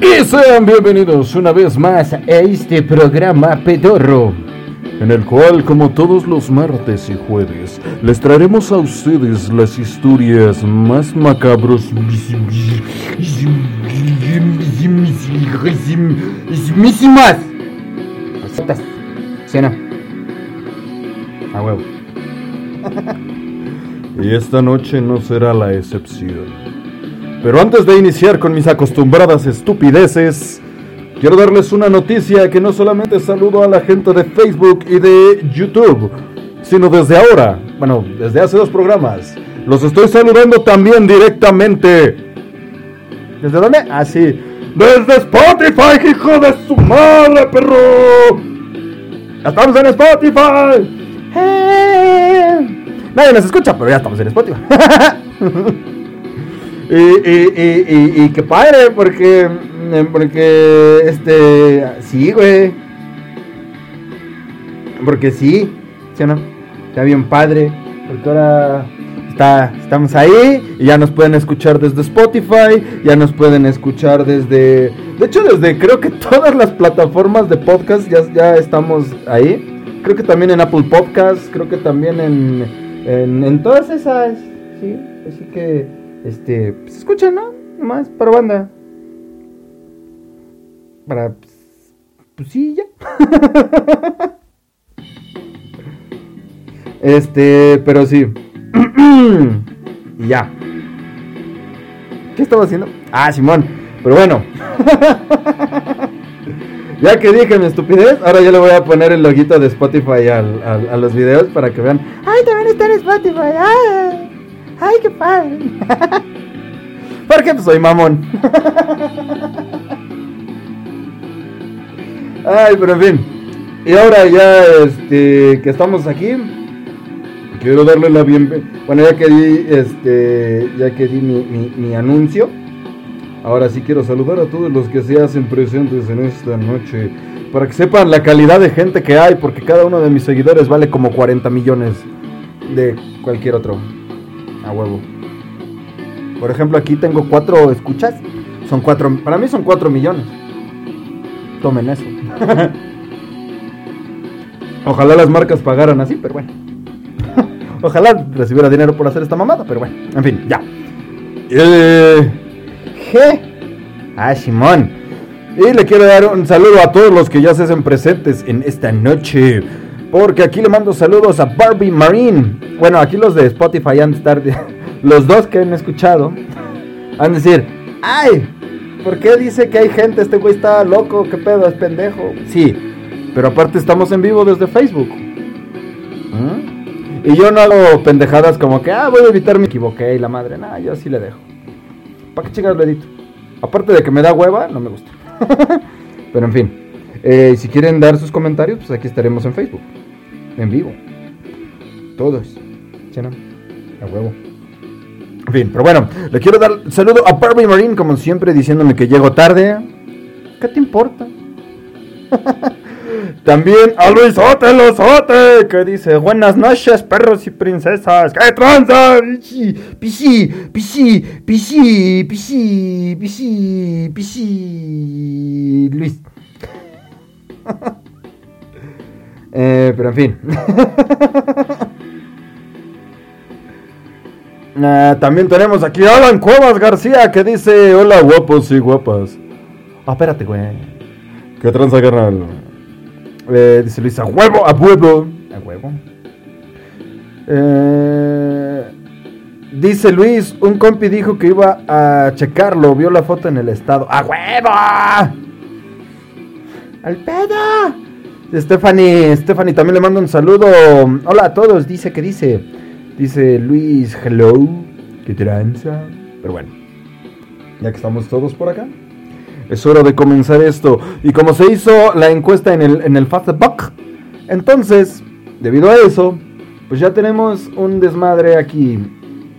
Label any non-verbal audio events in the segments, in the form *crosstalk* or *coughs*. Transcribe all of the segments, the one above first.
Y sean bienvenidos una vez más a este programa pedorro, en el cual, como todos los martes y jueves, les traeremos a ustedes las historias más macabros. ¡Misísimas! ¿Sí o no? A huevo. y esta noche no será la excepción. Pero antes de iniciar con mis acostumbradas estupideces, quiero darles una noticia que no solamente saludo a la gente de Facebook y de YouTube, sino desde ahora, bueno, desde hace dos programas, los estoy saludando también directamente. ¿Desde dónde? Ah, sí. Desde Spotify, hijo de su madre, perro. Estamos en Spotify. Nadie nos escucha, pero ya estamos en Spotify. *laughs* Y, y, y, y, qué padre, porque, porque, este, sí, güey. Porque sí, ¿sí o no? Está bien padre, porque ahora está, estamos ahí y ya nos pueden escuchar desde Spotify, ya nos pueden escuchar desde, de hecho desde creo que todas las plataformas de podcast ya, ya estamos ahí. Creo que también en Apple Podcasts, creo que también en, en, en todas esas, sí, así que... Este, pues escucha, ¿no? Más para banda. Para, pues, pues sí, ya. *laughs* este, pero sí. y *clears throat* ya. ¿Qué estaba haciendo? Ah, Simón. Pero bueno. *laughs* ya que dije mi estupidez, ahora yo le voy a poner el loguito de Spotify al, a los videos para que vean. ¡Ay, también está en Spotify! ¡Ay! ¡Ay, qué padre! *laughs* Porque pues soy mamón. *laughs* Ay, pero en fin. Y ahora ya este, que estamos aquí, quiero darle la bienvenida. Bueno, ya que di, este, ya que di mi, mi, anuncio, ahora sí quiero saludar a todos los que se hacen presentes en esta noche. Para que sepan la calidad de gente que hay, porque cada uno de mis seguidores vale como 40 millones de cualquier otro. A huevo. Por ejemplo, aquí tengo cuatro escuchas. Son cuatro. Para mí son cuatro millones. Tomen eso. *laughs* Ojalá las marcas pagaran así, pero bueno. *laughs* Ojalá recibiera dinero por hacer esta mamada, pero bueno. En fin, ya. Eh, ¿Qué? Ah, Simón. Y le quiero dar un saludo a todos los que ya se hacen presentes en esta noche. Porque aquí le mando saludos a Barbie Marine. Bueno, aquí los de Spotify han de estar. *laughs* Los dos que han escuchado. Han de decir: ¡Ay! ¿Por qué dice que hay gente? Este güey está loco. ¿Qué pedo? Es pendejo. Sí. Pero aparte estamos en vivo desde Facebook. ¿Mm? Y yo no hago pendejadas como que, ah, voy a evitar me equivoqué y la madre. Nah, yo sí le dejo. ¿Para qué chicas lo? Aparte de que me da hueva, no me gusta. *laughs* Pero en fin. Eh, si quieren dar sus comentarios, pues aquí estaremos en Facebook. En vivo. Todos. ¿Sí? A huevo. En fin, pero bueno, le quiero dar saludo a Barbie Marine, como siempre, diciéndome que llego tarde. ¿Qué te importa? *laughs* También a Luis Ote, que dice, buenas noches, perros y princesas. ¡Qué tranza! Pichi, pichi, pichi, pichi, pichi, pichi, pichi, Luis. *laughs* Eh, pero en fin. *laughs* también tenemos aquí a Alan Cuevas García que dice: Hola, guapos y guapas. Ah, espérate, güey. ¿Qué tranza, carnal? Eh, dice Luis: A huevo, a huevo. A huevo. Eh, dice Luis: Un compi dijo que iba a checarlo. Vio la foto en el estado. ¡A huevo! ¡Al pedo! Stephanie, Stephanie también le mando un saludo. Hola a todos, dice que dice. Dice Luis, hello. ¿Qué tranza? Pero bueno, ya que estamos todos por acá, es hora de comenzar esto. Y como se hizo la encuesta en el, en el Facebook, entonces, debido a eso, pues ya tenemos un desmadre aquí.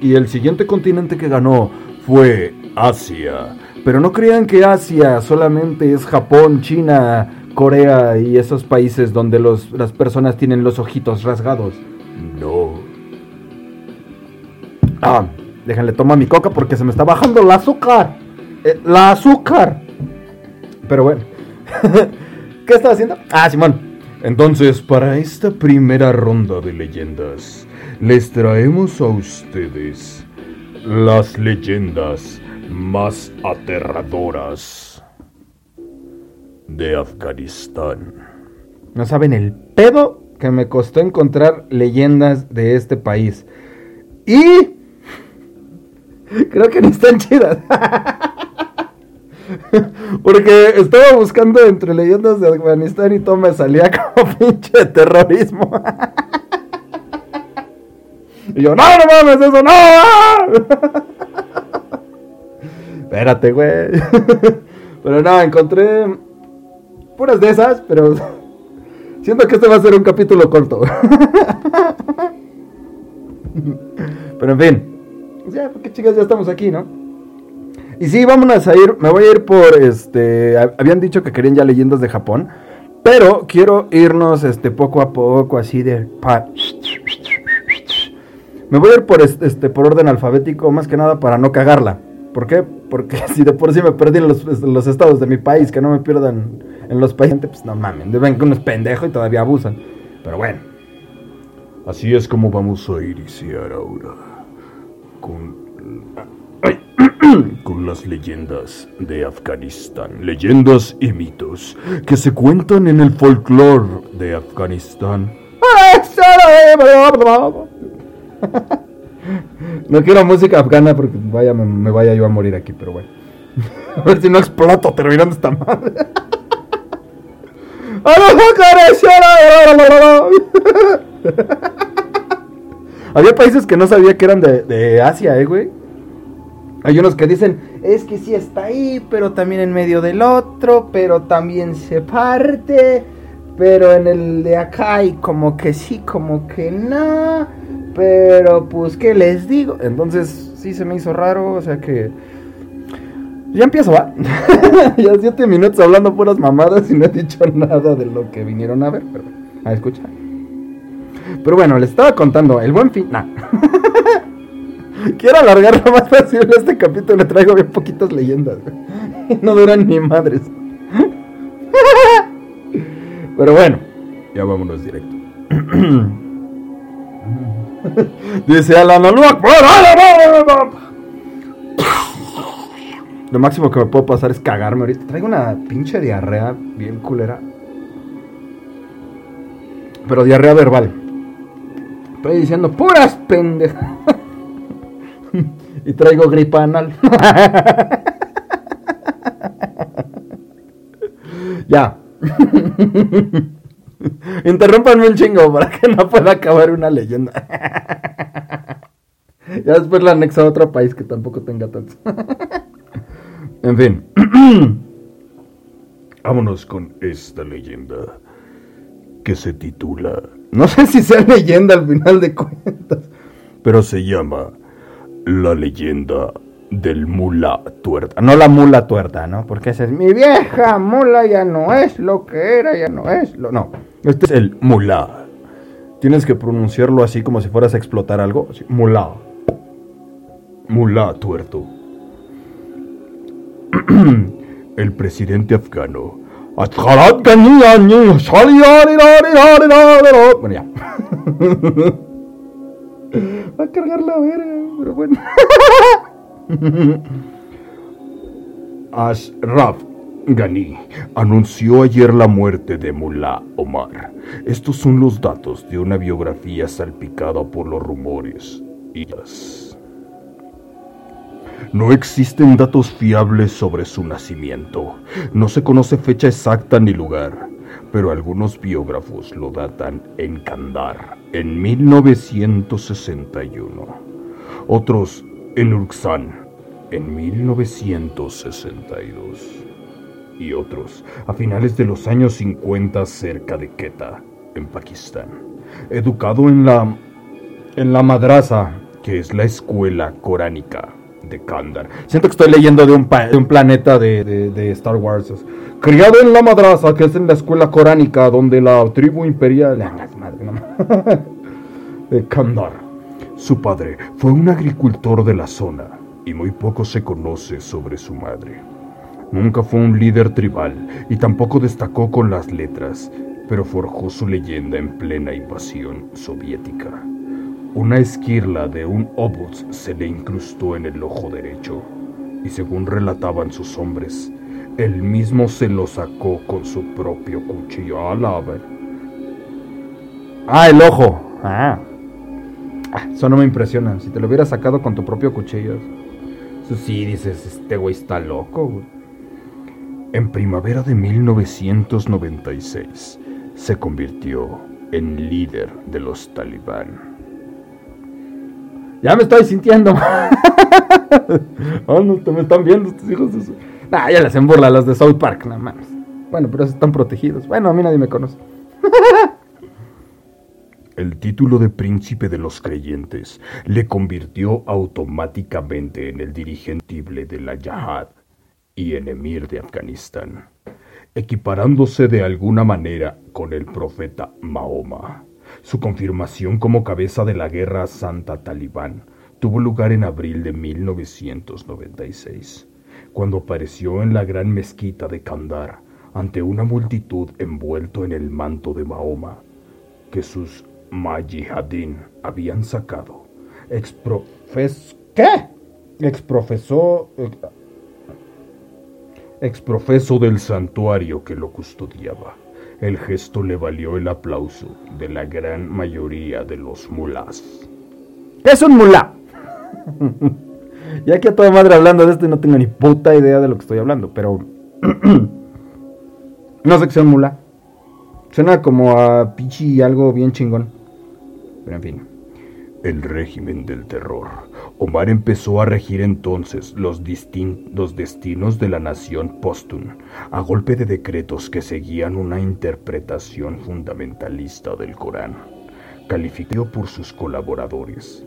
Y el siguiente continente que ganó fue Asia. Pero no crean que Asia solamente es Japón, China, Corea y esos países donde las personas tienen los ojitos rasgados. No. Ah, déjenle tomar mi coca porque se me está bajando el azúcar. Eh, la azúcar. Pero bueno. *laughs* ¿Qué estaba haciendo? Ah, Simón. Entonces, para esta primera ronda de leyendas, les traemos a ustedes las leyendas más aterradoras de Afganistán. No saben el pedo que me costó encontrar leyendas de este país. Y *laughs* creo que no están chidas. *laughs* Porque estaba buscando entre leyendas de Afganistán y todo me salía *laughs* como pinche terrorismo. y yo, no, no mames, eso no. Espérate, güey. pero no, encontré puras de esas, pero *laughs* siento que este va a ser un capítulo corto. *laughs* pero en fin. Ya, porque chicas, ya estamos aquí, ¿no? Y sí, vámonos a ir. Me voy a ir por este. Habían dicho que querían ya leyendas de Japón. Pero quiero irnos este poco a poco, así de. Me voy a ir por este, por orden alfabético, más que nada para no cagarla. ¿Por qué? Porque *laughs* si de por sí me perdí en los, estados de mi país, que no me pierdan en los países, pues no mames, deben que uno es pendejo y todavía abusan. Pero bueno. Así es como vamos a iniciar ahora. Con *clears throat* con las leyendas de Afganistán, leyendas y mitos que se cuentan en el folclore de Afganistán. No quiero música afgana porque vaya, me, vaya yo a morir aquí, pero bueno. *laughs* A ver si no exploto terminando esta madre. Había países que no sabía que eran de, de Asia, eh, güey. Hay unos que dicen, es que sí está ahí, pero también en medio del otro, pero también se parte, pero en el de acá hay como que sí, como que no, pero pues, ¿qué les digo? Entonces sí se me hizo raro, o sea que... Ya empiezo, ¿va? *laughs* ya siete minutos hablando puras mamadas y no he dicho nada de lo que vinieron a ver, pero... A escuchar. Pero bueno, les estaba contando, el buen fin... Nah. *laughs* Quiero alargar más fácil este capítulo. Le traigo bien poquitas leyendas. *laughs* No duran ni madres. Pero bueno, ya vámonos directo. *clears throat* *laughs* Dice Alan, Lo máximo que me puedo pasar es cagarme ahorita. Traigo una pinche diarrea bien culera. Pero diarrea verbal. Estoy diciendo puras pendejas. *laughs* y traigo gripa anal. *laughs* ya. *laughs* Interrúmpanme un chingo para que no pueda acabar una leyenda. *laughs* ya después la anexo a otro país que tampoco tenga tanto. *laughs* en fin. *clears throat* Vámonos con esta leyenda que se titula... No sé si sea leyenda al final de cuentas. Pero se llama la leyenda del mula tuerta. No la mula tuerta, ¿no? Porque esa es mi vieja mula, ya no es lo que era, ya no es lo. No. Este es el mula. Tienes que pronunciarlo así como si fueras a explotar algo. Mula. Mula tuerto. *clears throat* el presidente afgano. Bueno, ya. *laughs* Va a cargar la verga, pero bueno. *laughs* *laughs* Ashraf Ghani anunció ayer la muerte de Mullah Omar. Estos son los datos de una biografía salpicada por los rumores y. No existen datos fiables sobre su nacimiento. No se conoce fecha exacta ni lugar pero algunos biógrafos lo datan en Kandar en 1961, otros en Urksan en 1962 y otros a finales de los años 50 cerca de Quetta, en Pakistán. Educado en la en la madrasa, que es la escuela coránica de Kandar. Siento que estoy leyendo de un, planeta de, Star Wars. Criado en la madrasa, que es en la escuela coránica, donde la tribu imperial... *laughs* de Kandar. Su padre fue un agricultor de la zona y muy poco se conoce sobre su madre. Nunca fue un líder tribal y tampoco destacó con las letras, pero forjó su leyenda en plena invasión soviética. Una esquirla de un obus se le incrustó en el ojo derecho y según relataban sus hombres, él mismo se lo sacó con su propio cuchillo. A ver. Ah, el ojo. Ah. ah. Eso no me impresiona. Si te lo hubieras sacado con tu propio cuchillo. Eso sí, dices, este güey está loco. En primavera de 1996 se convirtió en líder de los talibán. Ya me estoy sintiendo. *laughs* oh, te me están viendo estos hijos de su... Nah, ya les hacen burla a los de South Park, nada más. Bueno, pero están protegidos. Bueno, a mí nadie me conoce. *laughs* El título de príncipe de los creyentes le convirtió automáticamente en el dirigentible de la Yahad y en emir de Afganistán, equiparándose de alguna manera con el profeta Mahoma. Su confirmación como cabeza de la guerra santa talibán tuvo lugar en abril de 1996, cuando apareció en la gran mezquita de Kandar ante una multitud envuelto en el manto de Mahoma que sus Majihadin habían sacado. Exprofes ¿Qué? Exprofesó exprofeso del santuario que lo custodiaba. El gesto le valió el aplauso de la gran mayoría de los mulás. ¿Qué es un mulá? *laughs* ya que a toda madre hablando de esto y no tengo ni puta idea de lo que estoy hablando, pero... *clears throat* no sé qué sea un mulá. Suena como a pichi algo bien chingón. Pero en fin. El régimen del terror. Omar empezó a regir entonces los, destinos de la nación postun, a golpe de decretos que seguían una interpretación fundamentalista del Corán. Calificado por sus colaboradores,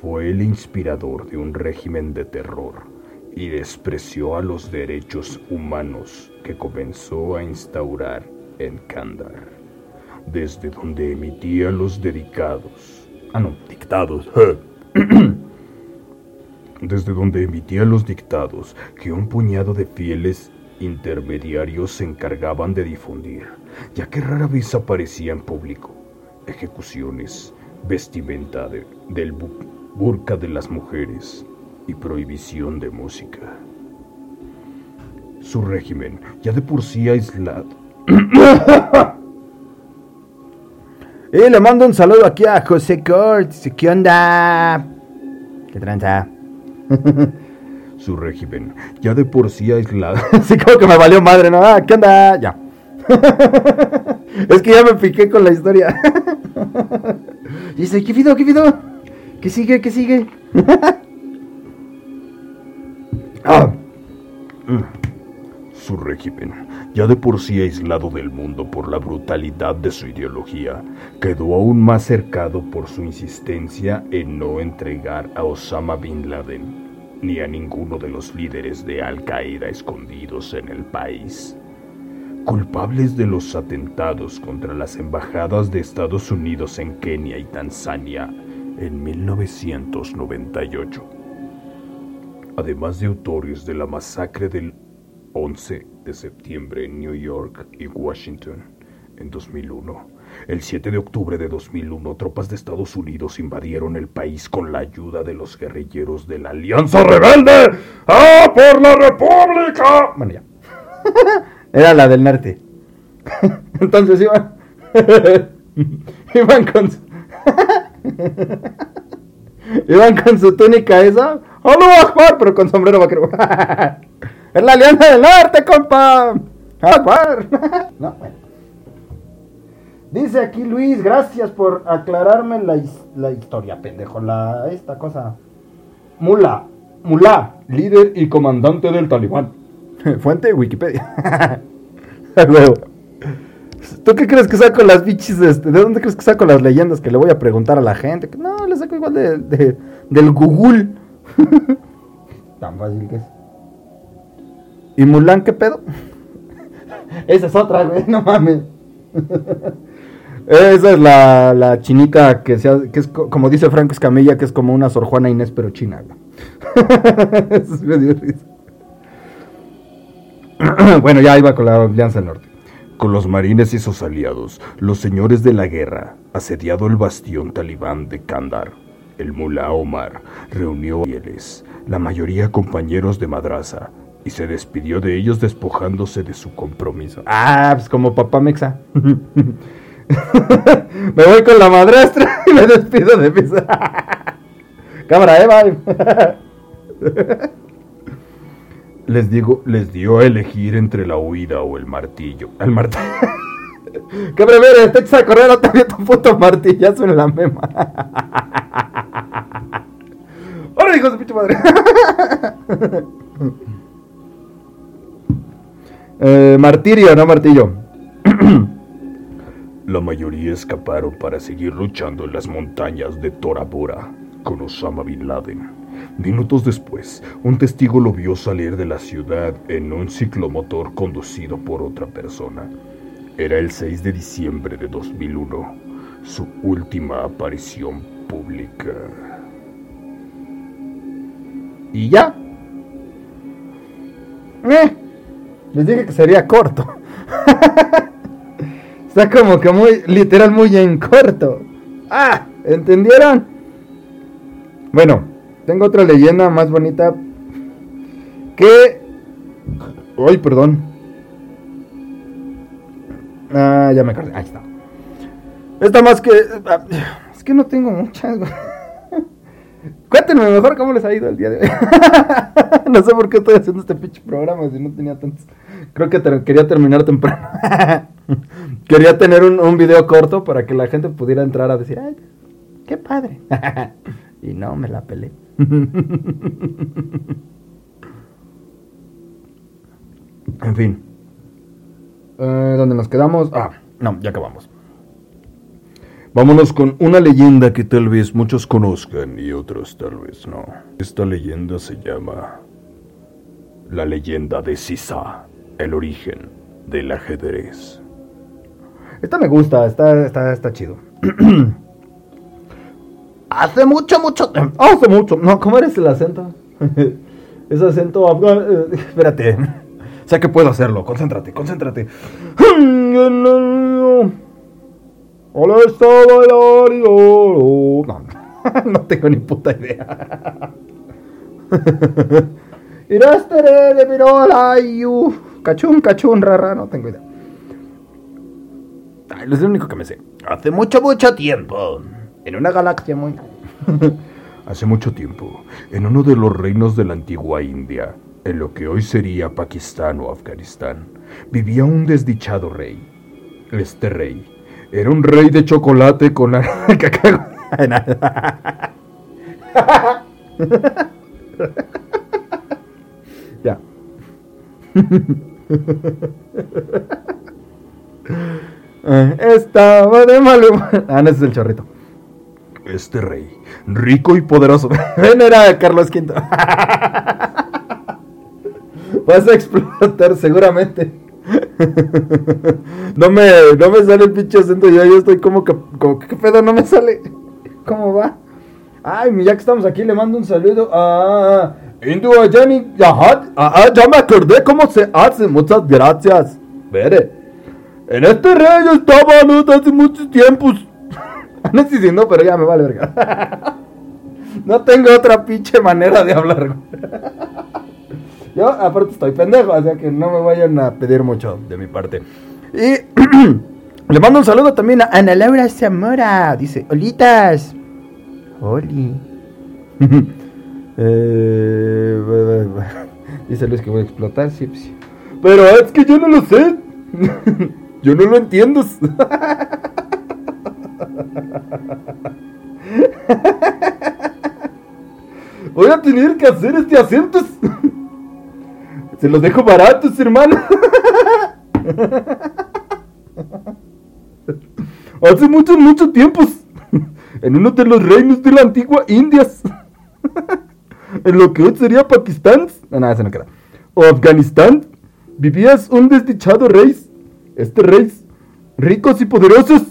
fue el inspirador de un régimen de terror y despreció a los derechos humanos que comenzó a instaurar en Kandar, desde donde emitía los dedicados Ah, no, dictados. *clears throat* Desde donde emitía los dictados que un puñado de fieles intermediarios se encargaban de difundir, ya que rara vez aparecía en público. Ejecuciones, vestimenta del burka de las mujeres y prohibición de música. Su régimen, ya de por sí aislado, *clears throat* Y le mando un saludo aquí a José Cort. ¿Qué onda? ¿Qué tranza? *laughs* Su régimen, ya de por sí aislado. *laughs* Así como que me valió madre, ¿no? Ah, ¿Qué onda? Ya. *laughs* es que ya me piqué con la historia. Dice, ¿qué video? ¿Qué video? ¿Qué sigue? ¿Qué sigue? ah. Su régimen ya de por sí aislado del mundo por la brutalidad de su ideología, quedó aún más cercado por su insistencia en no entregar a Osama Bin Laden ni a ninguno de los líderes de Al Qaeda escondidos en el país. Culpables de los atentados contra las embajadas de Estados Unidos en Kenia y Tanzania en 1998, además de autores de la masacre del 11 de septiembre en New York y Washington en 2001. El 7 de octubre de 2001, tropas de Estados Unidos invadieron el país con la ayuda de los guerrilleros de la Alianza Rebelde. ¡Ah, por la República! Bueno, ya. *laughs* Era la del norte. *laughs* Entonces iban. *laughs* iban con su. iban con su túnica esa. ¡Hola, Pero con sombrero vaquero. Es la Alianza del Norte, compa. *laughs* no, Dice aquí Luis, gracias por aclararme la, la, historia, pendejo. La, esta cosa. Mula. Mula. Líder y comandante del talibán. *laughs* Fuente Wikipedia. *laughs* Luego. ¿Tú qué crees que saco las bichis de este? ¿De dónde crees que saco las leyendas que le voy a preguntar a la gente? No, le saco igual de, de del Google. Tan fácil que es. ¿Y Mulan qué pedo? *laughs* Esa es otra, güey, no mames. *laughs* Esa es la, la chinita que, sea, que es como dice Franco Escamilla, que es como una Sor Juana Inés, pero china, güey. *laughs* Eso es *clears throat* bueno, ya iba con la Alianza del Norte. Con los marines y sus aliados, los señores de la guerra, asediado el bastión talibán de Kandar, el mulá Omar reunió a fieles, la mayoría compañeros de madraza, y se despidió de ellos despojándose de su compromiso. Ah, pues como papá Mexa. *laughs* me voy con la madrastra y me despido de mis... *laughs* Cámara, Eva. *laughs* les digo, les dio a elegir entre la huida o el martillo. El martillo. ¡Qué breve! Te echas a correr a también tu puto martillazo en la mema. ¡Hola, hijos de pinche madre! Eh, martirio, no martillo. *clears throat* la mayoría escaparon para seguir luchando en las montañas de Tora con Osama Bin Laden. Minutos después, un testigo lo vio salir de la ciudad en un ciclomotor conducido por otra persona. Era el 6 de diciembre de 2001, su última aparición pública. ¿Y ya? Eh, les dije que sería corto. *laughs* Está como que muy, literal, muy en corto. Ah, ¿entendieron? Bueno, tengo otra leyenda más bonita que... Ay, perdón. Ah, ya me acordé. Ahí está. Esta más que... Ah, es que no tengo muchas. Cuéntenme mejor cómo les ha ido el día de hoy. *laughs* no sé por qué estoy haciendo este pinche programa si no tenía tantos. Creo que quería terminar temprano. *laughs* quería tener un, un, video corto para que la gente pudiera entrar a decir, ay, qué padre. *laughs* y no, me la pelé. en fin. Eh, ¿Dónde nos quedamos? Ah, no, ya acabamos. Vámonos con una leyenda que tal vez muchos conozcan y otros tal vez no. Esta leyenda se llama la leyenda de Sisa, el origen del ajedrez. Esta me gusta, está, está, está chido. *clears throat* Hace mucho, mucho tiempo. Hace mucho. No, ¿cómo eres el acento? Ese acento. *laughs* Eh, *laughs* espérate. *laughs* Sé que puedo hacerlo. Concéntrate, concéntrate. *clears throat* Hola, No, *laughs* no tengo ni puta idea. *laughs* Irastere de Mirola Cachún, cachún, rara. No tengo idea. Es lo único que me sé. Hace mucho, mucho tiempo. En una galaxia muy... *laughs* Hace mucho tiempo, en uno de los reinos de la antigua India, en lo que hoy sería Pakistán o Afganistán, vivía un desdichado rey. Este rey era un rey de chocolate con cacao. *laughs* *laughs* ya. *laughs* Eh, estaba de mal Ah, no, ese es el chorrito. Este rey, rico y poderoso. Ven, era Carlos V. Vas a explotar seguramente. *laughs* no me, no me sale el pinche acento. Yo, yo estoy como que, como ¿qué pedo? No me sale. *laughs* ¿Cómo va? Ay, ya que estamos aquí, le mando un saludo a Indu Jenny. Ya me acordé cómo se hace. Muchas gracias. Vere. En este rey estaba hace muchos tiempos. *laughs* No estoy diciendo, pero ya me vale verga. No tengo otra pinche manera de hablar. Yo, aparte, estoy pendejo, o sea que no me vayan a pedir mucho de mi parte. Y *clears throat* le mando un saludo también a Ana Laura Zamora. Dice: Olitas. Oli. *laughs* eh, *laughs* dice Luis que voy a explotar, sí, sí. Pero es que yo no lo sé. *laughs* yo no lo entiendo. Voy a tener que hacer este acento. Se los dejo baratos, hermano. Hace muchos, muchos tiempos. En uno de los reinos de la antigua Indias. En lo que hoy sería Pakistán. No, no, no queda. O Afganistán. Vivías un desdichado rey. Este rey. Ricos y poderosos.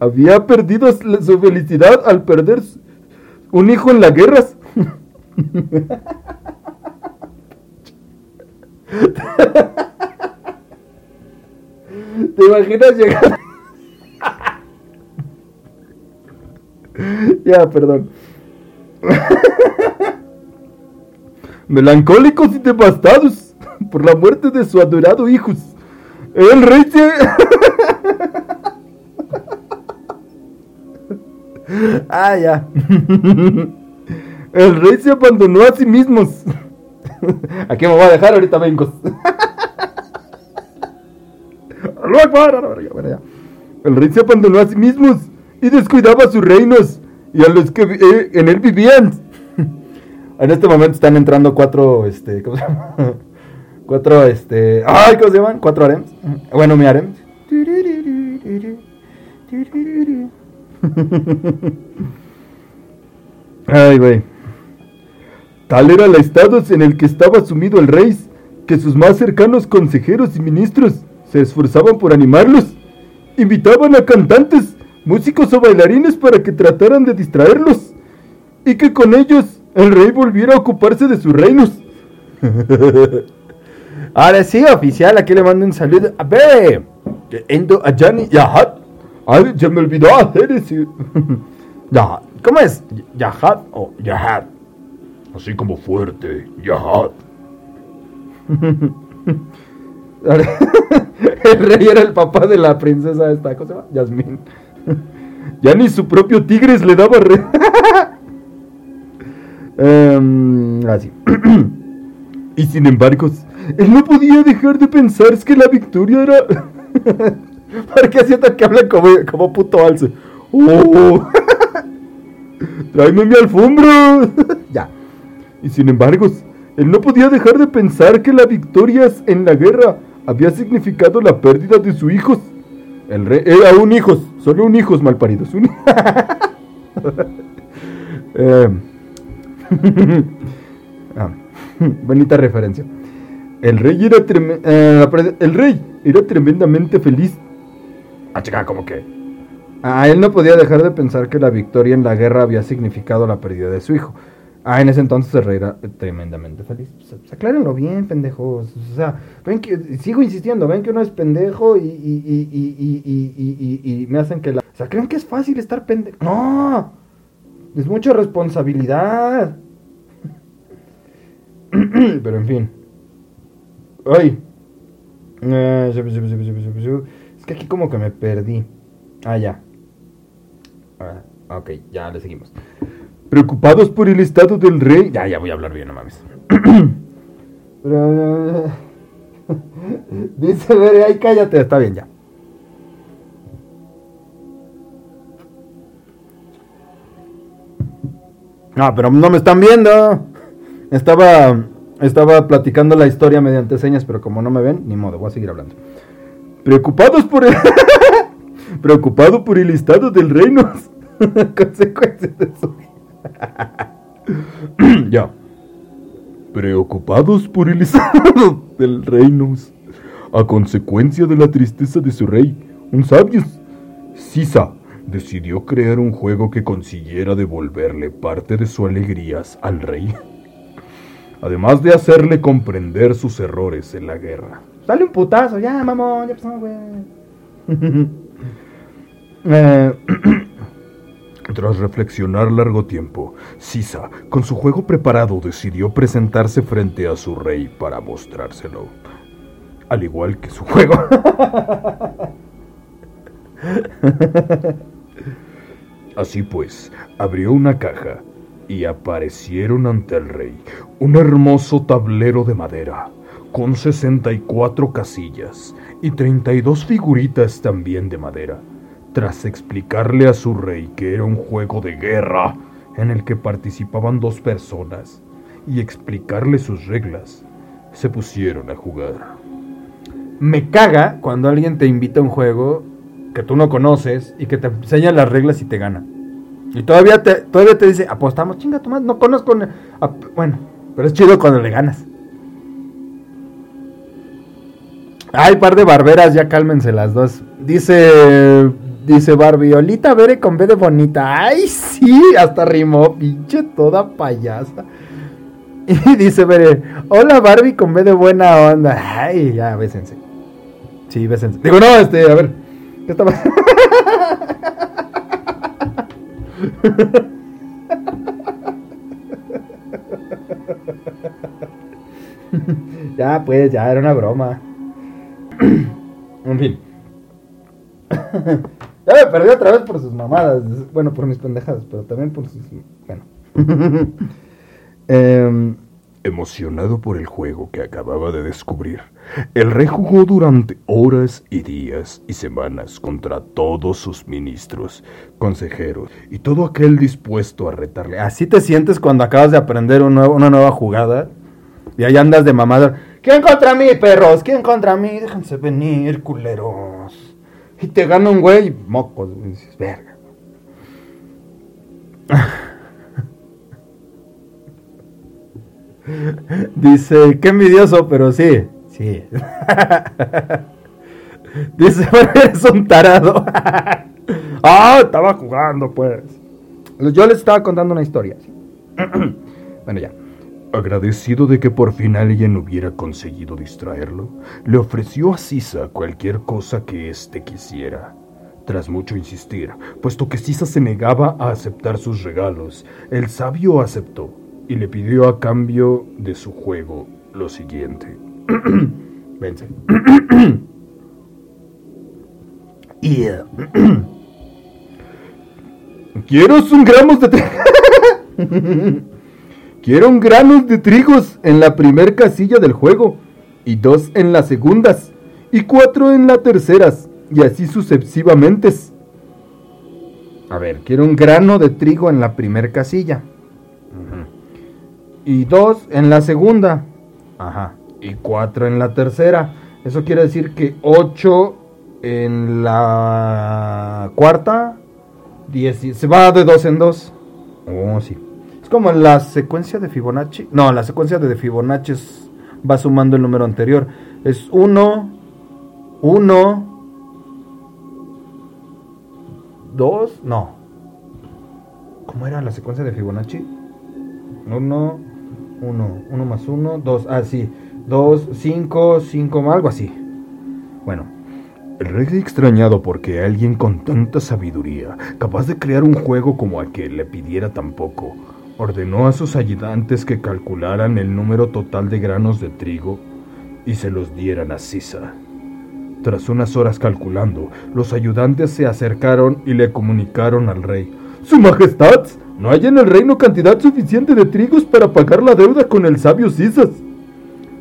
Había perdido su felicidad al perder un hijo en las guerras. ¿Te imaginas llegar? ya, perdón. Melancólicos y devastados por la muerte de su adorado hijo. El rey se... ah, ya. El rey se abandonó a sí mismos. *laughs* Aquí me voy a dejar, ahorita vengo. *laughs* El rey se abandonó a sí mismos y descuidaba sus reinos y a los que eh, en él vivían. *laughs* En este momento están entrando cuatro, este, ¿cómo se llama? Cuatro, este, ay, ¿cómo se llaman? Cuatro harems. Bueno, mi harem. Ay, güey. Tal era el estado en el que estaba sumido el rey, que sus más cercanos consejeros y ministros se esforzaban por animarlos. Invitaban a cantantes, músicos o bailarines para que trataran de distraerlos. Y que con ellos el rey volviera a ocuparse de sus reinos. *laughs* Ahora sí, oficial, aquí le mando un saludo. A ver, Endo a Johnny Yahat. Ay, ya me olvidó hacer ese. Yahat. ¿Cómo es? ¿Yahat o Yahat? Así como fuerte, Yahat. *laughs* *laughs* el rey era el papá de la princesa esta, ¿cómo se *laughs* ya ni su propio tigres le daba re... así. *clears throat* y sin embargo, él no podía dejar de pensar que la victoria era... ¿Por qué siento que habla como, como puto alce? ¡Oh! ¡Tráeme mi alfombra! ya. Y sin embargo, él no podía dejar de pensar que la victoria en la guerra había significado la pérdida de sus hijos. El rey era un hijo, solo un hijo malparidos. Un... *laughs* eh... *laughs* ah, *laughs* bonita referencia. El rey era eh, el rey era tremendamente feliz. Ah, chica, ¿cómo que? Ah, él no podía dejar de pensar que la victoria en la guerra había significado la pérdida de su hijo. Ah, en ese entonces rey era tremendamente feliz. Pues, aclárenlo bien, pendejos. O sea, ven que, sigo insistiendo, ven que uno es pendejo y, y, y, y me hacen que la... O sea, creen que es fácil estar pendejo. No, es mucha responsabilidad. *clears throat* Pero en fin. Ay. Es que aquí como que me perdí. Ah, ya. Ah, ok, ya le seguimos. Preocupados por el estado del rey. Ya, ya voy a hablar bien, no mames. *coughs* *laughs* Dice, ver, ay, cállate, está bien ya. No, pero no me están viendo. Estaba, estaba platicando la historia mediante señas, pero como no me ven, ni modo, voy a seguir hablando. Preocupados por el... *laughs* Preocupado por el estado del reino. *laughs* Consecuencias de su *laughs* ya. Preocupados por el estado *laughs* del reino, a consecuencia de la tristeza de su rey, un sabio, Sisa, decidió crear un juego que consiguiera devolverle parte de sus alegrías al rey, además de hacerle comprender sus errores en la guerra. Dale un putazo, ya, mamón, ya pasó, güey. *laughs* eh, *clears throat* tras reflexionar largo tiempo, Sisa, con su juego preparado, decidió presentarse frente a su rey para mostrárselo. Al igual que su juego. *laughs* Así pues, abrió una caja y aparecieron ante el rey un hermoso tablero de madera, con 64 casillas y 32 figuritas también de madera tras explicarle a su rey que era un juego de guerra en el que participaban dos personas y explicarle sus reglas, se pusieron a jugar. Me caga cuando alguien te invita a un juego que tú no conoces y que te enseña las reglas y te gana. Y todavía te, todavía te dice, apostamos, chinga tu madre, no conozco. Bueno, pero es chido cuando le ganas. Ay, par de barberas, ya cálmense las dos. Dice Dice Barbie, Olita Bere con B de bonita. Ay, sí, hasta rimó, pinche toda payasa. *laughs* Y dice Bere, hola Barbie con B de buena onda. Ay, ya, bésense. Sí, bésense. Digo, no, este, a ver. ¿Qué *laughs* ya, pues, ya era una broma. *clears throat* en fin. Ya me perdí otra vez por sus mamadas. Bueno, por mis pendejadas, pero también por sus. Bueno. *laughs* Em, Emocionado por el juego que acababa de descubrir, el rey jugó durante horas y días y semanas contra todos sus ministros, consejeros y todo aquel dispuesto a retarle. Así te sientes cuando acabas de aprender una nueva jugada y ahí andas de mamada. ¿Quién contra mí, perros? ¿Quién contra mí? Déjense venir, culeros. Y te gana un güey, mocos. Y dices, verga. *laughs* Dice, qué envidioso, pero sí, sí. *laughs* Dice, eres un tarado. *laughs* ah, estaba jugando, pues. Yo les estaba contando una historia. *clears throat* bueno, ya. Agradecido de que por fin alguien hubiera conseguido distraerlo, le ofreció a Sisa cualquier cosa que éste quisiera. Tras mucho insistir, puesto que Sisa se negaba a aceptar sus regalos, el sabio aceptó y le pidió a cambio de su juego lo siguiente. *clears throat* Vence. *clears throat* yeah. *clears throat* Quiero un gramos de *laughs* Quiero un granos de trigos en la primer casilla del juego, y dos en las segundas, y cuatro en las terceras, y así sucesivamente. A ver, quiero un grano de trigo en la primer casilla. Y dos en la segunda. Ajá. Y cuatro en la tercera. Eso quiere decir que ocho en la cuarta. Diez, se va de dos en dos. Oh, sí. Es como la secuencia de Fibonacci. No, la secuencia de Fibonacci va sumando el número anterior. Es 1, 1, 2, no. ¿Cómo era la secuencia de Fibonacci? 1, 1, 1 más 1, 2, ah, sí. 2, 5, 5, algo así. Bueno, el rey extrañado porque alguien con tanta sabiduría, capaz de crear un juego como aquel, le pidiera tan poco ordenó a sus ayudantes que calcularan el número total de granos de trigo y se los dieran a Sisa. Tras unas horas calculando, los ayudantes se acercaron y le comunicaron al rey. Su Majestad, no hay en el reino cantidad suficiente de trigos para pagar la deuda con el sabio Sisas.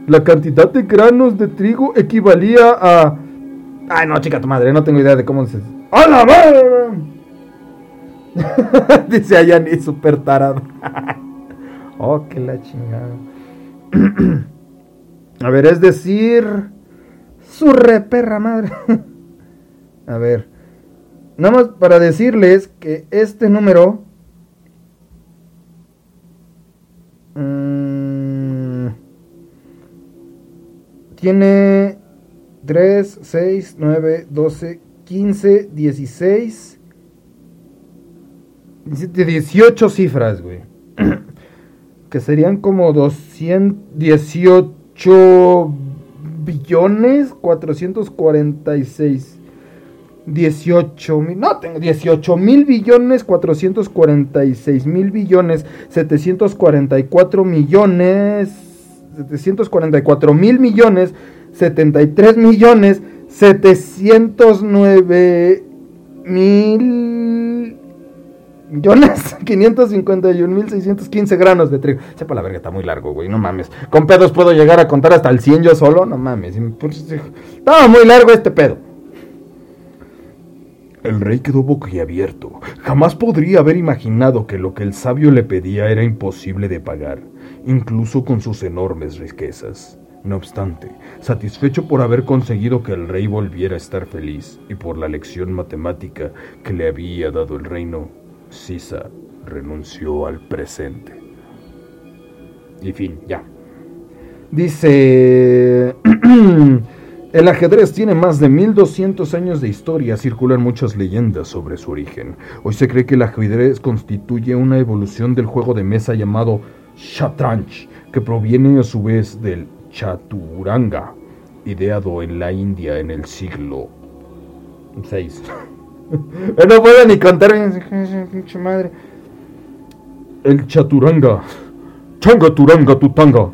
La cantidad de granos de trigo equivalía a... Ay, no, chica, tu madre, no tengo idea de cómo se... ¡Hola, madre! *laughs* Dice Ayani, super tarado. *laughs* oh, que la chingada. *clears throat* A ver, es decir, su reperra madre. *laughs* A ver, nada más para decirles que este número mmm, tiene 3, 6, 9, 12, 15, 16 de 18 cifras, güey. *clears throat* que serían como 218 billones 446 18 mil, no, tengo 18 mil billones 446 mil billones 744 millones 744 mil millones 73 millones 709 mil Jonas, 551.615 *laughs* granos de trigo. Sepa la verga, está muy largo, güey, no mames. Con pedos puedo llegar a contar hasta el 100 yo solo, no mames. Estaba muy largo este pedo. El rey quedó boquiabierto. Jamás podría haber imaginado que lo que el sabio le pedía era imposible de pagar, incluso con sus enormes riquezas. No obstante, satisfecho por haber conseguido que el rey volviera a estar feliz y por la lección matemática que le había dado el reino, Sisa renunció al presente. Y fin, ya. Dice... *clears throat* El ajedrez tiene más de 1200 años de historia, circulan muchas leyendas sobre su origen. Hoy se cree que el ajedrez constituye una evolución del juego de mesa llamado shatranj, que proviene a su vez del chaturanga, ideado en la India en el siglo VI. *laughs* no puedo ni contar pinche madre. El chaturanga, changa turanga tutanga,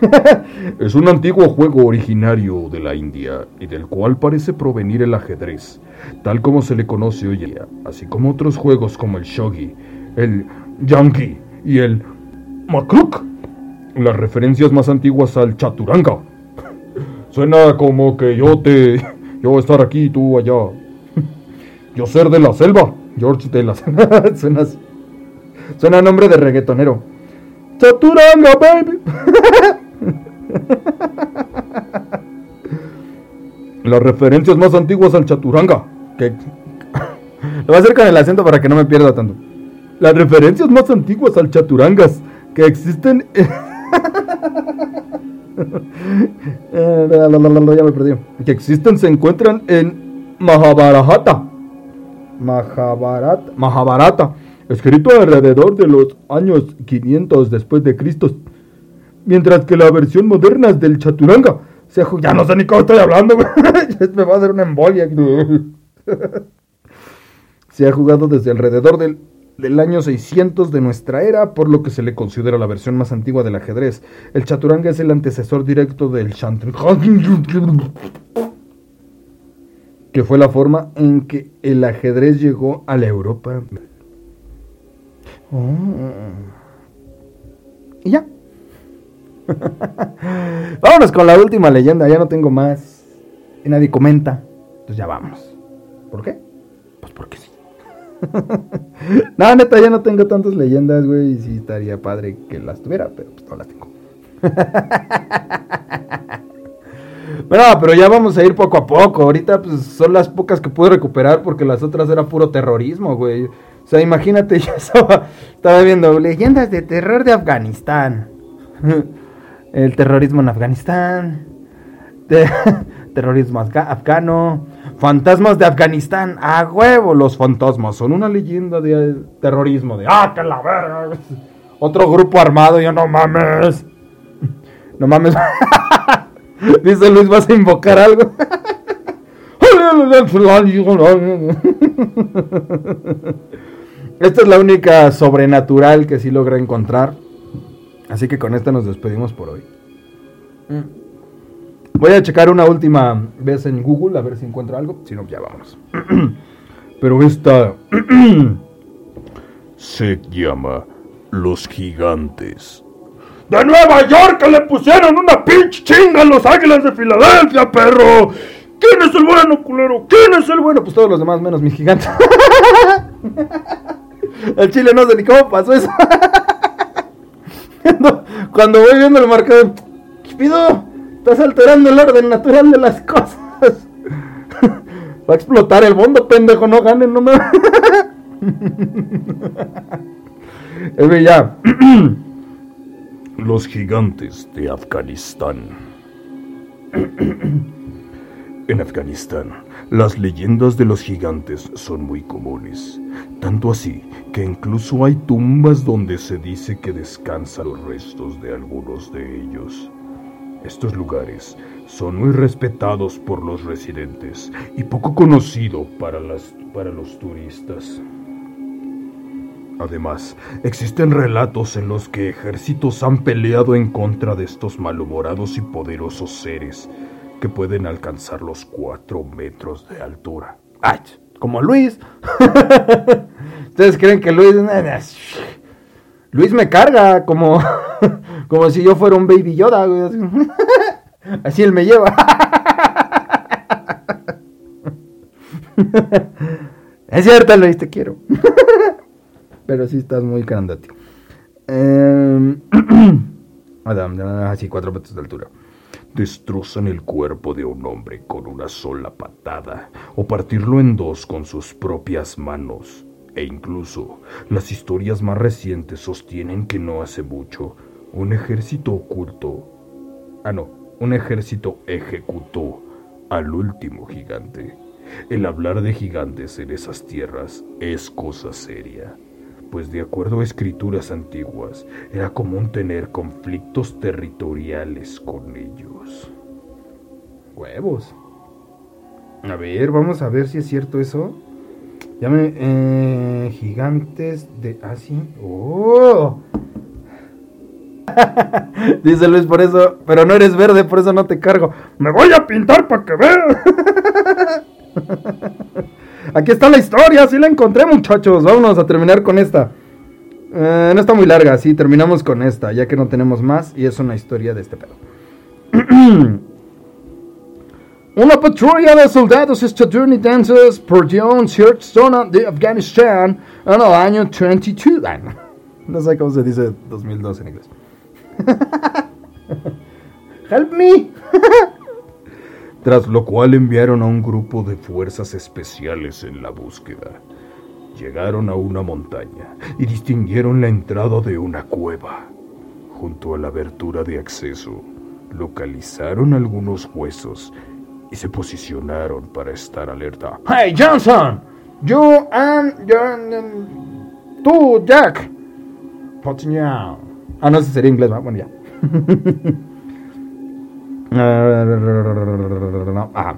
*laughs* es un antiguo juego originario de la India y del cual parece provenir el ajedrez, tal como se le conoce hoy en día, así como otros juegos como el shogi, el yangi y el makruk. Las referencias más antiguas al chaturanga. *laughs* Suena como que yo te... yo estar aquí y tú allá. Yo ser de la selva. George de la selva. *laughs* suena, suena nombre de reggaetonero. Chaturanga, baby. *laughs* Las referencias más antiguas al chaturanga. Que... *laughs* Lo voy a hacer con el acento para que no me pierda tanto. Las referencias más antiguas al chaturangas que existen... ya me perdí. Que existen se encuentran en Mahabharata. Mahabharata. Mahabharata, escrito alrededor de los años 500 después de Cristo. Mientras que la versión moderna es del chaturanga. Se ya no sé ni cómo estoy hablando, *laughs* me va a hacer una embolia. *laughs* se ha jugado desde alrededor del, del, año 600 de nuestra era, por lo que se le considera la versión más antigua del ajedrez. El chaturanga es el antecesor directo del chaturanga que fue la forma en que el ajedrez llegó a la Europa. Oh. Y ya. *laughs* Vámonos con la última leyenda, ya no tengo más. Y nadie comenta. Entonces ya vamos. ¿Por qué? Pues porque sí. *laughs* no, neta, ya no tengo tantas leyendas, güey. Y sí estaría padre que las tuviera, pero pues no las tengo. *laughs* Bueno, pero ya vamos a ir poco a poco. Ahorita pues, son las pocas que pude recuperar porque las otras era puro terrorismo, güey. O sea, imagínate, *laughs* estaba, estaba viendo leyendas de terror de Afganistán. *laughs* El terrorismo en Afganistán. *laughs* terrorismo afgano. Fantasmas de Afganistán. A huevo, los fantasmas son una leyenda de terrorismo. De, ah, que la verga. Otro grupo armado, yo no mames. No mames. *laughs* Dice Luis, ¿vas a invocar algo? *laughs* Esta es la única sobrenatural que sí logra encontrar. Así que con esta nos despedimos por hoy. Mm. Voy a checar una última vez en Google a ver si encuentro algo. Si no, ya vamos. *clears throat* Pero esta *clears throat* se llama Los Gigantes de Nueva York le pusieron una pinche chinga a los Águilas de Filadelfia, perro. ¿Quién es el bueno, culero? ¿Quién es el bueno? Pues todos los demás, menos mis gigantes. *laughs* el chile no sé ni cómo pasó eso. *laughs* Cuando voy viendo el marcador, pido? Estás alterando el orden natural de las cosas. *laughs* Va a explotar el mundo, pendejo, no ganen, no me. es ya. *clears throat* Los gigantes de Afganistán. *clears throat* en Afganistán, las leyendas de los gigantes son muy comunes, tanto así que incluso hay tumbas donde se dice que descansan los restos de algunos de ellos. Estos lugares son muy respetados por los residentes y poco conocidos para, para los turistas. Además, existen relatos en los que ejércitos han peleado en contra de estos malhumorados y poderosos seres que pueden alcanzar los cuatro metros de altura. ¡Ay! Como Luis. *laughs* ¿Ustedes creen que Luis... Luis me carga como, *laughs* como si yo fuera un baby Yoda. *laughs* Así él me lleva. Es cierto, Luis, te quiero. Pero sí estás muy grandate. *clears throat* Eh, Adam, así cuatro metros de altura. Destrozan el cuerpo de un hombre con una sola patada o partirlo en dos con sus propias manos. E incluso las historias más recientes sostienen que no hace mucho un ejército oculto, ah no, un ejército ejecutó al último gigante. El hablar de gigantes en esas tierras es cosa seria pues de acuerdo a escrituras antiguas era común tener conflictos territoriales con ellos. Huevos. A ver, vamos a ver si es cierto eso. Llame eh, gigantes de. Ah, sí. ¡Oh! *laughs* Dice Luis, por eso. Pero no eres verde, por eso no te cargo. Me voy a pintar para que vean. *laughs* Aquí está la historia, así la encontré, muchachos. Vámonos a terminar con esta. Eh, no está muy larga, sí, terminamos con esta, ya que no tenemos más y es una historia de este pedo. *clears throat* Una patrulla de soldados estadounidenses perdió un cierta zona de Afganistán en el año 22. no sé cómo se dice 2002 en inglés. *laughs* Help me. *laughs* Tras lo cual enviaron a un grupo de fuerzas especiales en la búsqueda. Llegaron a una montaña y distinguieron la entrada de una cueva. Junto a la abertura de acceso, localizaron algunos huesos y se posicionaron para estar alerta. Hey Johnson, you and tú Jack. Ah, no, si sería inglés, bueno ya. *laughs* ah,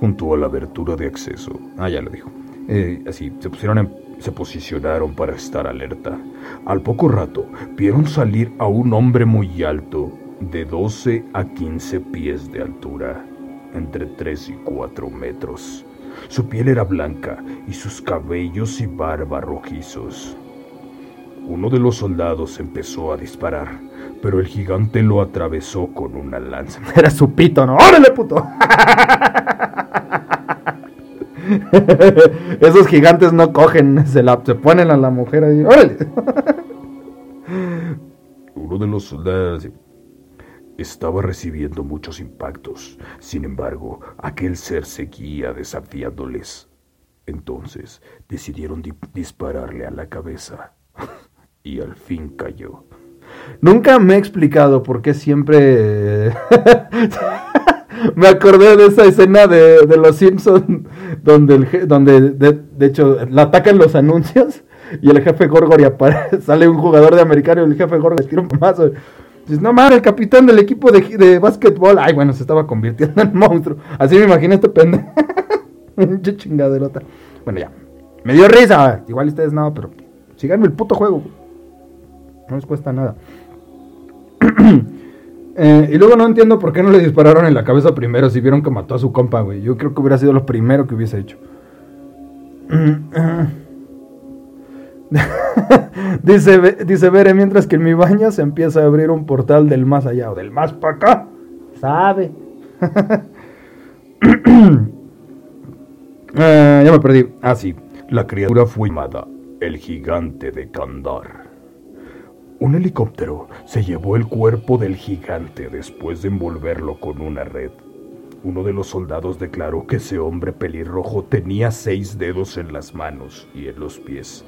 junto a la abertura de acceso. Ah, ya lo dijo. Eh, así, se pusieron se posicionaron para estar alerta. Al poco rato, vieron salir a un hombre muy alto, de 12 a 15 pies de altura entre 3 y 4 metros. Su piel era blanca y sus cabellos y barba rojizos. Uno de los soldados empezó a disparar, pero el gigante lo atravesó con una lanza. *laughs* Era su pito, ¿no? ¡Órale, puto! *laughs* Esos gigantes no cogen, se, la, se ponen a la mujer ahí. ¡Órale! *laughs* Uno de los soldados estaba recibiendo muchos impactos. Sin embargo, aquel ser seguía desafiándoles. Entonces decidieron dispararle a la cabeza. Y al fin cayó. Nunca me he explicado por qué siempre... *laughs* me acordé de esa escena de, Los Simpsons donde, el, donde de, hecho la atacan los anuncios y el jefe Gorgor y *laughs* sale un jugador de americano y el jefe Gorgor le tira un mazo. Dices, no mames, el capitán del equipo de, de básquetbol. Ay, bueno, se estaba convirtiendo en monstruo. Así me imaginé este pendejo. *laughs* chingaderota. Bueno, ya. Me dio risa. Igual ustedes no, pero síganme el puto juego. No les cuesta nada. *clears throat* Eh, y luego no entiendo por qué no le dispararon en la cabeza primero si vieron que mató a su compa, güey. Yo creo que hubiera sido lo primero que hubiese hecho. *clears throat* dice, dice Bere, mientras que en mi baño se empieza a abrir un portal del más allá o del más para acá. Sabe. *clears throat* Eh, ya me perdí. Ah, sí. La criatura fue llamada el gigante de Kandar. Un helicóptero se llevó el cuerpo del gigante después de envolverlo con una red. Uno de los soldados declaró que ese hombre pelirrojo tenía seis dedos en las manos y en los pies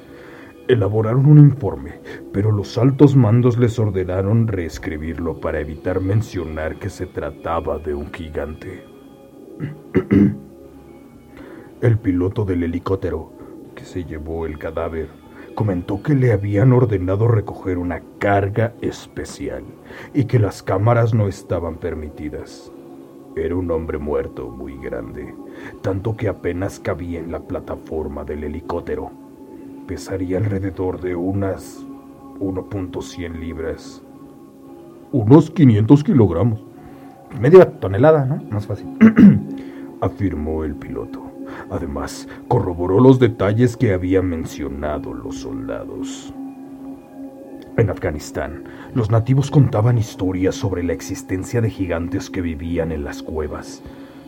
Elaboraron un informe, pero los altos mandos les ordenaron reescribirlo para evitar mencionar que se trataba de un gigante. *clears throat* El piloto del helicóptero, que se llevó el cadáver, comentó que le habían ordenado recoger una carga especial y que las cámaras no estaban permitidas. Era un hombre muerto muy grande, tanto que apenas cabía en la plataforma del helicóptero pesaría alrededor de unas 1.100 libras. Unos 500 kilogramos. Media tonelada, ¿no? Más fácil. *clears throat* Afirmó el piloto. Además, corroboró los detalles que habían mencionado los soldados. En Afganistán, los nativos contaban historias sobre la existencia de gigantes que vivían en las cuevas.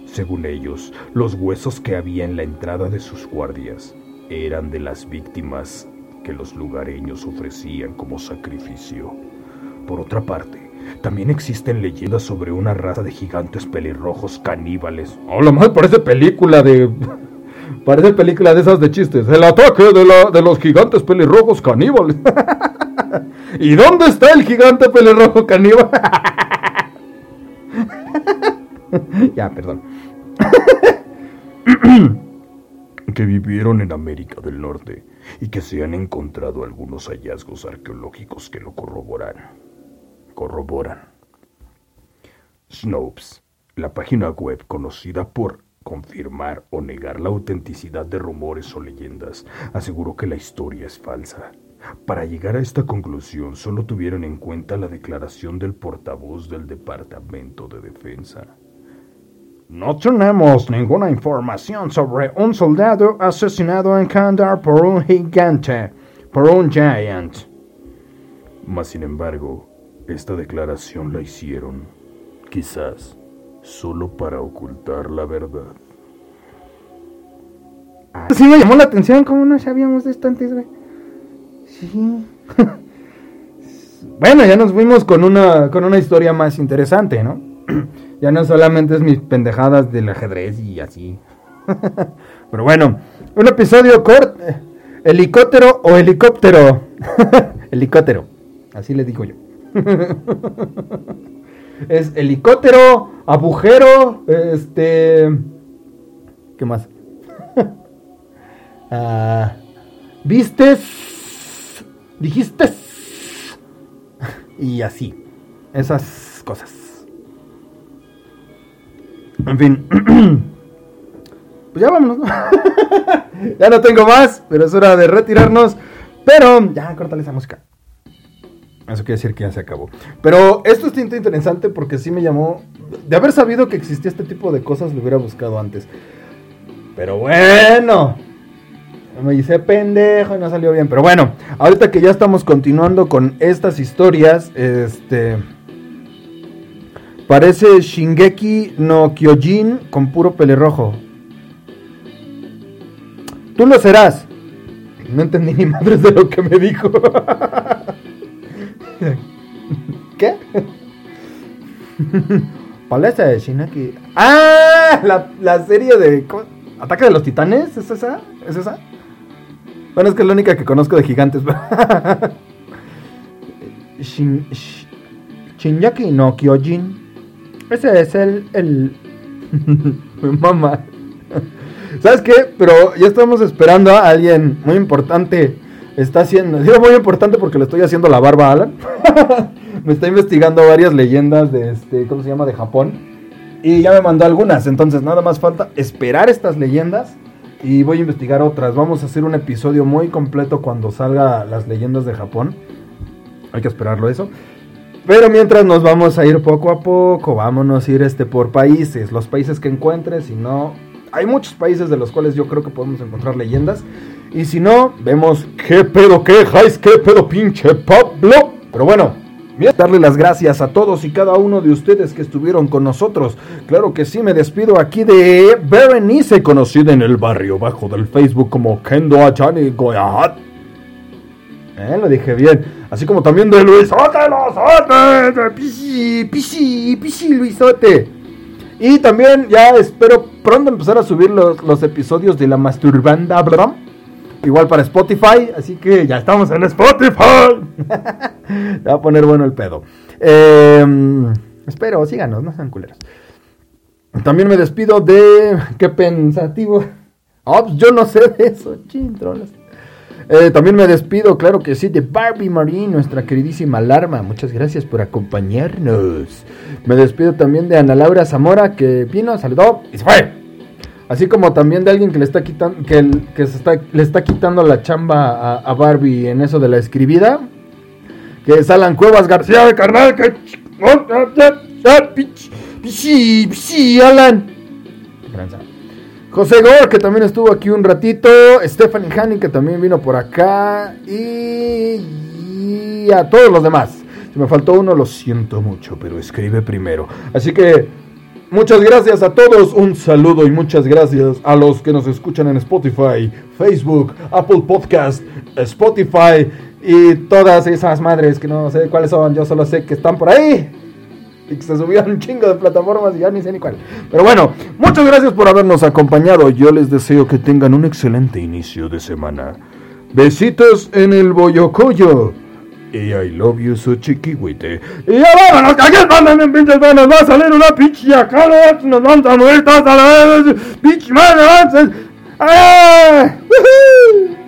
Según ellos, los huesos que había en la entrada de sus guardias eran de las víctimas que los lugareños ofrecían como sacrificio. Por otra parte, también existen leyendas sobre una raza de gigantes pelirrojos caníbales. Más parece película de. Parece película de esas de chistes. El ataque de, la, de los gigantes pelirrojos caníbales. *laughs* ¿Y dónde está el gigante pelirrojo caníbal? *laughs* ya, perdón. *coughs* que vivieron en América del Norte y que se han encontrado algunos hallazgos arqueológicos que lo corroboran. Corroboran. Snopes, la página web conocida por confirmar o negar la autenticidad de rumores o leyendas, aseguró que la historia es falsa. Para llegar a esta conclusión solo tuvieron en cuenta la declaración del portavoz del Departamento de Defensa. No tenemos ninguna información sobre un soldado asesinado en Kandar por un gigante, por un giant. Mas sin embargo, esta declaración la hicieron, quizás, solo para ocultar la verdad. Sí me llamó la atención, ¿cómo no sabíamos de esto antes, güey? Sí. *laughs* bueno, ya nos fuimos con una, con una historia más interesante, ¿no? *clears throat* ya no solamente es mis pendejadas del ajedrez y así. *laughs* Pero bueno, un episodio corto. Helicóptero o helicóptero. *laughs* helicóptero. Así le digo yo. Es helicóptero, agujero, este... ¿Qué más? *laughs* Ah, ¿Vistes? ¿Dijiste? *laughs* y así. Esas cosas. En fin. *clears throat* pues ya vámonos. *laughs* ya no tengo más, pero es hora de retirarnos. Pero ya, cortale esa música. Eso quiere decir que ya se acabó. Pero esto es interesante porque sí me llamó. De haber sabido que existía este tipo de cosas, lo hubiera buscado antes. Pero bueno. Me hice pendejo y no salió bien. Pero bueno, ahorita que ya estamos continuando con estas historias, este. Parece Shingeki no Kyojin con puro pelirrojo. Tú lo serás. No entendí ni madres de lo que me dijo. *laughs* *laughs* ¿Qué? *laughs* Parece Shingeki. ¡Ah! La, serie de. ¿Ataque de los titanes? ¿Es esa? ¿Es esa? Bueno, es que es la única que conozco de gigantes. *laughs* Shin, Shinyaki no Kyojin. Ese es el. el... Mamá. ¿Sabes qué? Pero ya estamos esperando a alguien muy importante. Está haciendo. Digo muy importante porque le estoy haciendo la barba a Alan. *laughs* me está investigando varias leyendas de este. ¿Cómo se llama? De Japón. Y ya me mandó algunas. Entonces nada más falta esperar estas leyendas. Y voy a investigar otras. Vamos a hacer un episodio muy completo cuando salga las leyendas de Japón. Hay que esperarlo eso. Pero mientras nos vamos a ir poco a poco, vámonos a ir este por países, los países que encuentres, si no, hay muchos países de los cuales yo creo que podemos encontrar leyendas. Y si no, vemos qué pedo quejáis, qué pedo pinche Pablo. Pero bueno, darle las gracias a todos y cada uno de ustedes que estuvieron con nosotros. Claro que sí, me despido aquí de Berenice, conocida en el barrio bajo del Facebook como Kendo Achani Goyahat. Eh, lo dije bien. Así como también de Luisote, Losote, de Pisi, Pisi, Pisi, Luisote. Y también ya espero pronto empezar a subir los, episodios de la Masturbanda, ¿verdad? Igual para Spotify, así que ya estamos en Spotify. *laughs* va a poner bueno el pedo. Em, espero, síganos, no sean culeros. También me despido de. Qué pensativo. Oh, yo no sé de eso, chintrolas. Eh, también me despido, claro que sí, de Barbie Marie, nuestra queridísima alarma. Muchas gracias por acompañarnos. Me despido también de Ana Laura Zamora, que vino, saludó y se fue. Así como también de alguien que le está quitando, que, que se está, le está quitando la chamba a, Barbie en eso de la escribida. Que es Alan Cuevas García de carnal, que... Pichi, Alan. José Gore, que también estuvo aquí un ratito. Stephanie Hanning, que también vino por acá. Y, a todos los demás. Si me faltó uno, lo siento mucho, pero escribe primero. Así que muchas gracias a todos. Un saludo y muchas gracias a los que nos escuchan en Spotify, Facebook, Apple Podcast, Spotify y todas esas madres que no sé cuáles son. Yo solo sé que están por ahí y que se subieron un chingo de plataformas y ya ni sé ni cuál. Pero bueno, muchas gracias por habernos acompañado. Yo les deseo que tengan un excelente inicio de semana. Besitos en el boyocoyo. Y I love you so chiquihuite. Y ya vámonos, a salir una pinche acá, nos vamos a morir todos a la vez. Pinche madre. ¡Woohoo!